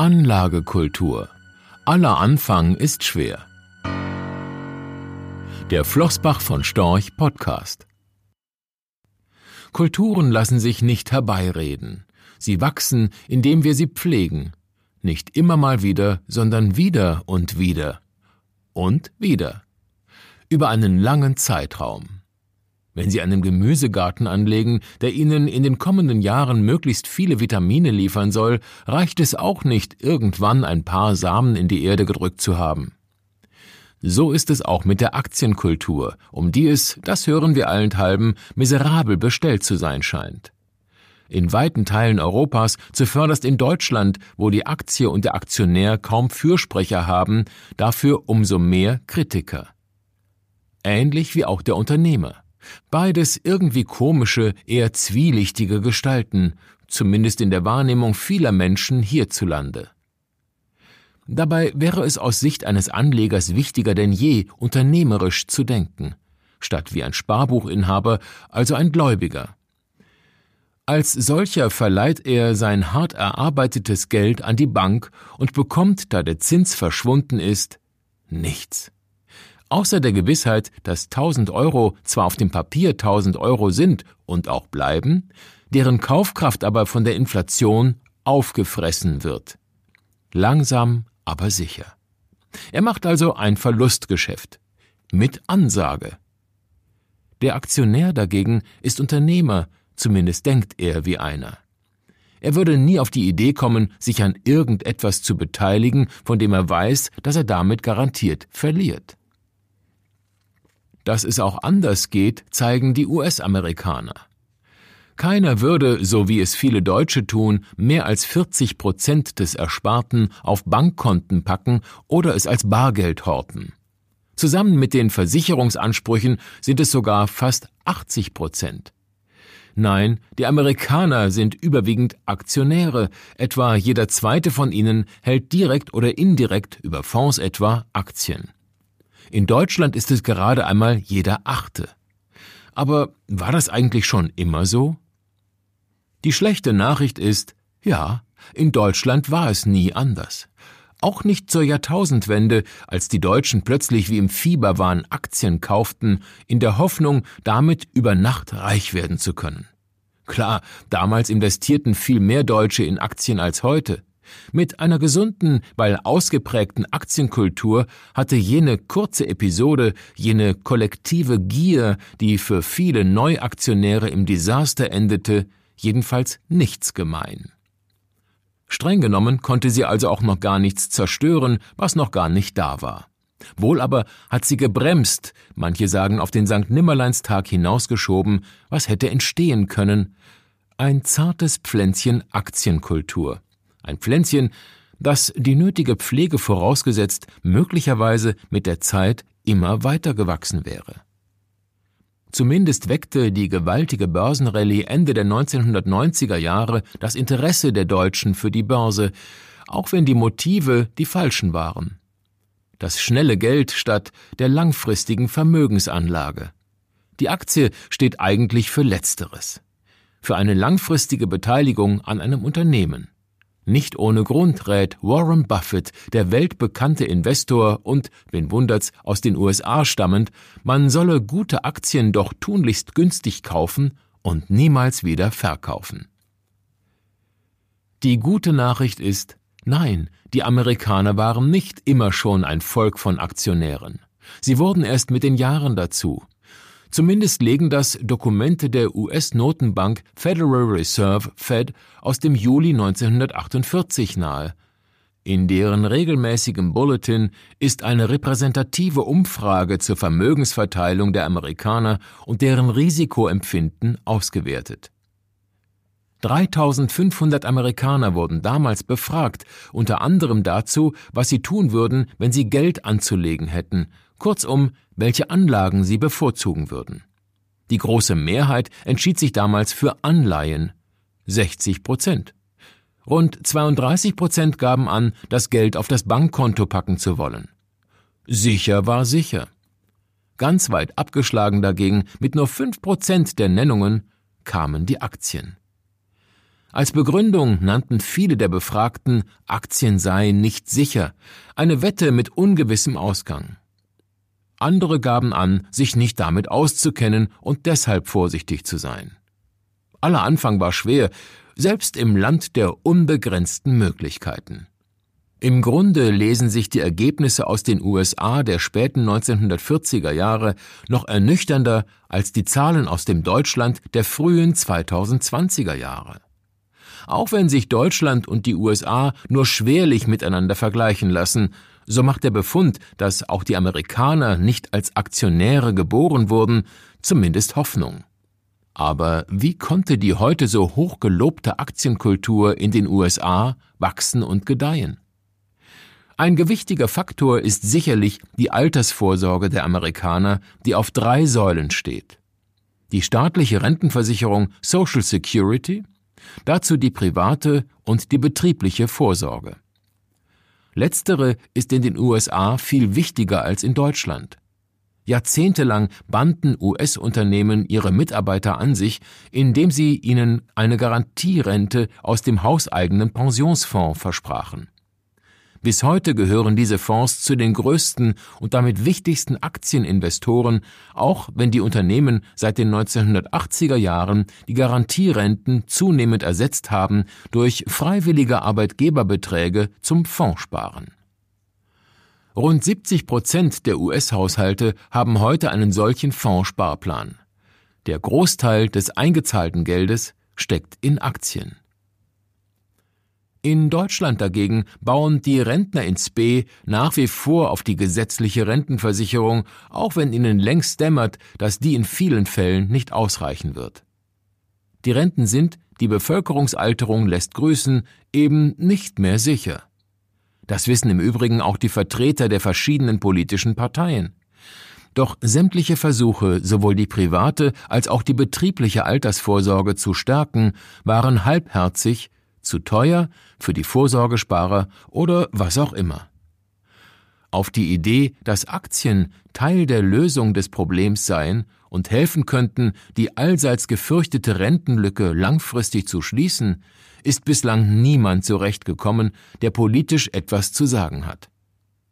Anlagekultur. Aller Anfang ist schwer. Der Flossbach von Storch Podcast. Kulturen lassen sich nicht herbeireden. Sie wachsen, indem wir sie pflegen. Nicht immer mal wieder, sondern wieder und wieder. Und wieder. Über einen langen Zeitraum. Wenn Sie einen Gemüsegarten anlegen, der Ihnen in den kommenden Jahren möglichst viele Vitamine liefern soll, reicht es auch nicht, irgendwann ein paar Samen in die Erde gedrückt zu haben. So ist es auch mit der Aktienkultur, um die es, das hören wir allenthalben, miserabel bestellt zu sein scheint. In weiten Teilen Europas, zuvörderst in Deutschland, wo die Aktie und der Aktionär kaum Fürsprecher haben, dafür umso mehr Kritiker. Ähnlich wie auch der Unternehmer. Beides irgendwie komische, eher zwielichtige Gestalten, zumindest in der Wahrnehmung vieler Menschen hierzulande. Dabei wäre es aus Sicht eines Anlegers wichtiger denn je, unternehmerisch zu denken, statt wie ein Sparbuchinhaber, also ein Gläubiger. Als solcher verleiht er sein hart erarbeitetes Geld an die Bank und bekommt, da der Zins verschwunden ist, nichts. Außer der Gewissheit, dass 1000 Euro zwar auf dem Papier 1000 Euro sind und auch bleiben, deren Kaufkraft aber von der Inflation aufgefressen wird. Langsam, aber sicher. Er macht also ein Verlustgeschäft. Mit Ansage. Der Aktionär dagegen ist Unternehmer, zumindest denkt er wie einer. Er würde nie auf die Idee kommen, sich an irgendetwas zu beteiligen, von dem er weiß, dass er damit garantiert verliert. Dass es auch anders geht, zeigen die US-Amerikaner. Keiner würde, so wie es viele Deutsche tun, mehr als 40 Prozent des Ersparten auf Bankkonten packen oder es als Bargeld horten. Zusammen mit den Versicherungsansprüchen sind es sogar fast 80 Prozent. Nein, die Amerikaner sind überwiegend Aktionäre, etwa jeder zweite von ihnen hält direkt oder indirekt über Fonds etwa Aktien. In Deutschland ist es gerade einmal jeder Achte. Aber war das eigentlich schon immer so? Die schlechte Nachricht ist, ja, in Deutschland war es nie anders. Auch nicht zur Jahrtausendwende, als die Deutschen plötzlich wie im Fieberwahn Aktien kauften, in der Hoffnung, damit über Nacht reich werden zu können. Klar, damals investierten viel mehr Deutsche in Aktien als heute. Mit einer gesunden, weil ausgeprägten Aktienkultur hatte jene kurze Episode, jene kollektive Gier, die für viele Neuaktionäre im Desaster endete, jedenfalls nichts gemein. Streng genommen konnte sie also auch noch gar nichts zerstören, was noch gar nicht da war. Wohl aber hat sie gebremst, manche sagen auf den St. Nimmerleinstag hinausgeschoben, was hätte entstehen können. Ein zartes Pflänzchen Aktienkultur. Ein Pflänzchen, das die nötige Pflege vorausgesetzt möglicherweise mit der Zeit immer weiter gewachsen wäre. Zumindest weckte die gewaltige Börsenrallye Ende der 1990er Jahre das Interesse der Deutschen für die Börse, auch wenn die Motive die falschen waren. Das schnelle Geld statt der langfristigen Vermögensanlage. Die Aktie steht eigentlich für Letzteres. Für eine langfristige Beteiligung an einem Unternehmen. Nicht ohne Grund rät Warren Buffett, der weltbekannte Investor und, wen wundert's, aus den USA stammend, man solle gute Aktien doch tunlichst günstig kaufen und niemals wieder verkaufen. Die gute Nachricht ist, nein, die Amerikaner waren nicht immer schon ein Volk von Aktionären. Sie wurden erst mit den Jahren dazu. Zumindest legen das Dokumente der US-Notenbank Federal Reserve Fed aus dem Juli 1948 nahe. In deren regelmäßigem Bulletin ist eine repräsentative Umfrage zur Vermögensverteilung der Amerikaner und deren Risikoempfinden ausgewertet. 3500 Amerikaner wurden damals befragt, unter anderem dazu, was sie tun würden, wenn sie Geld anzulegen hätten, kurzum, welche Anlagen sie bevorzugen würden. Die große Mehrheit entschied sich damals für Anleihen, 60 Prozent. Rund 32 Prozent gaben an, das Geld auf das Bankkonto packen zu wollen. Sicher war sicher. Ganz weit abgeschlagen dagegen, mit nur 5 Prozent der Nennungen, kamen die Aktien. Als Begründung nannten viele der Befragten, Aktien seien nicht sicher, eine Wette mit ungewissem Ausgang. Andere gaben an, sich nicht damit auszukennen und deshalb vorsichtig zu sein. Aller Anfang war schwer, selbst im Land der unbegrenzten Möglichkeiten. Im Grunde lesen sich die Ergebnisse aus den USA der späten 1940er Jahre noch ernüchternder als die Zahlen aus dem Deutschland der frühen 2020er Jahre. Auch wenn sich Deutschland und die USA nur schwerlich miteinander vergleichen lassen, so macht der Befund, dass auch die Amerikaner nicht als Aktionäre geboren wurden, zumindest Hoffnung. Aber wie konnte die heute so hoch gelobte Aktienkultur in den USA wachsen und gedeihen? Ein gewichtiger Faktor ist sicherlich die Altersvorsorge der Amerikaner, die auf drei Säulen steht. Die staatliche Rentenversicherung Social Security, dazu die private und die betriebliche Vorsorge. Letztere ist in den USA viel wichtiger als in Deutschland. Jahrzehntelang banden US-Unternehmen ihre Mitarbeiter an sich, indem sie ihnen eine Garantierente aus dem hauseigenen Pensionsfonds versprachen. Bis heute gehören diese Fonds zu den größten und damit wichtigsten Aktieninvestoren, auch wenn die Unternehmen seit den 1980er Jahren die Garantierenten zunehmend ersetzt haben durch freiwillige Arbeitgeberbeträge zum Fondssparen. Rund 70 Prozent der US-Haushalte haben heute einen solchen Fondssparplan. Der Großteil des eingezahlten Geldes steckt in Aktien. In Deutschland dagegen bauen die Rentner ins B nach wie vor auf die gesetzliche Rentenversicherung, auch wenn ihnen längst dämmert, dass die in vielen Fällen nicht ausreichen wird. Die Renten sind, die Bevölkerungsalterung lässt grüßen, eben nicht mehr sicher. Das wissen im Übrigen auch die Vertreter der verschiedenen politischen Parteien. Doch sämtliche Versuche, sowohl die private als auch die betriebliche Altersvorsorge zu stärken, waren halbherzig zu teuer für die Vorsorgesparer oder was auch immer. Auf die Idee, dass Aktien Teil der Lösung des Problems seien und helfen könnten, die allseits gefürchtete Rentenlücke langfristig zu schließen, ist bislang niemand zurechtgekommen, der politisch etwas zu sagen hat.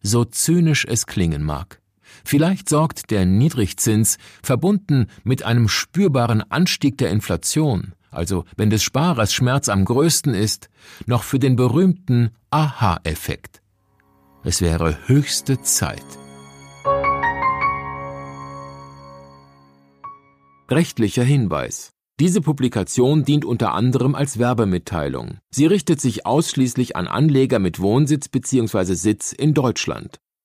So zynisch es klingen mag. Vielleicht sorgt der Niedrigzins, verbunden mit einem spürbaren Anstieg der Inflation, also wenn des Sparers Schmerz am größten ist, noch für den berühmten Aha-Effekt. Es wäre höchste Zeit. Rechtlicher Hinweis. Diese Publikation dient unter anderem als Werbemitteilung. Sie richtet sich ausschließlich an Anleger mit Wohnsitz bzw. Sitz in Deutschland.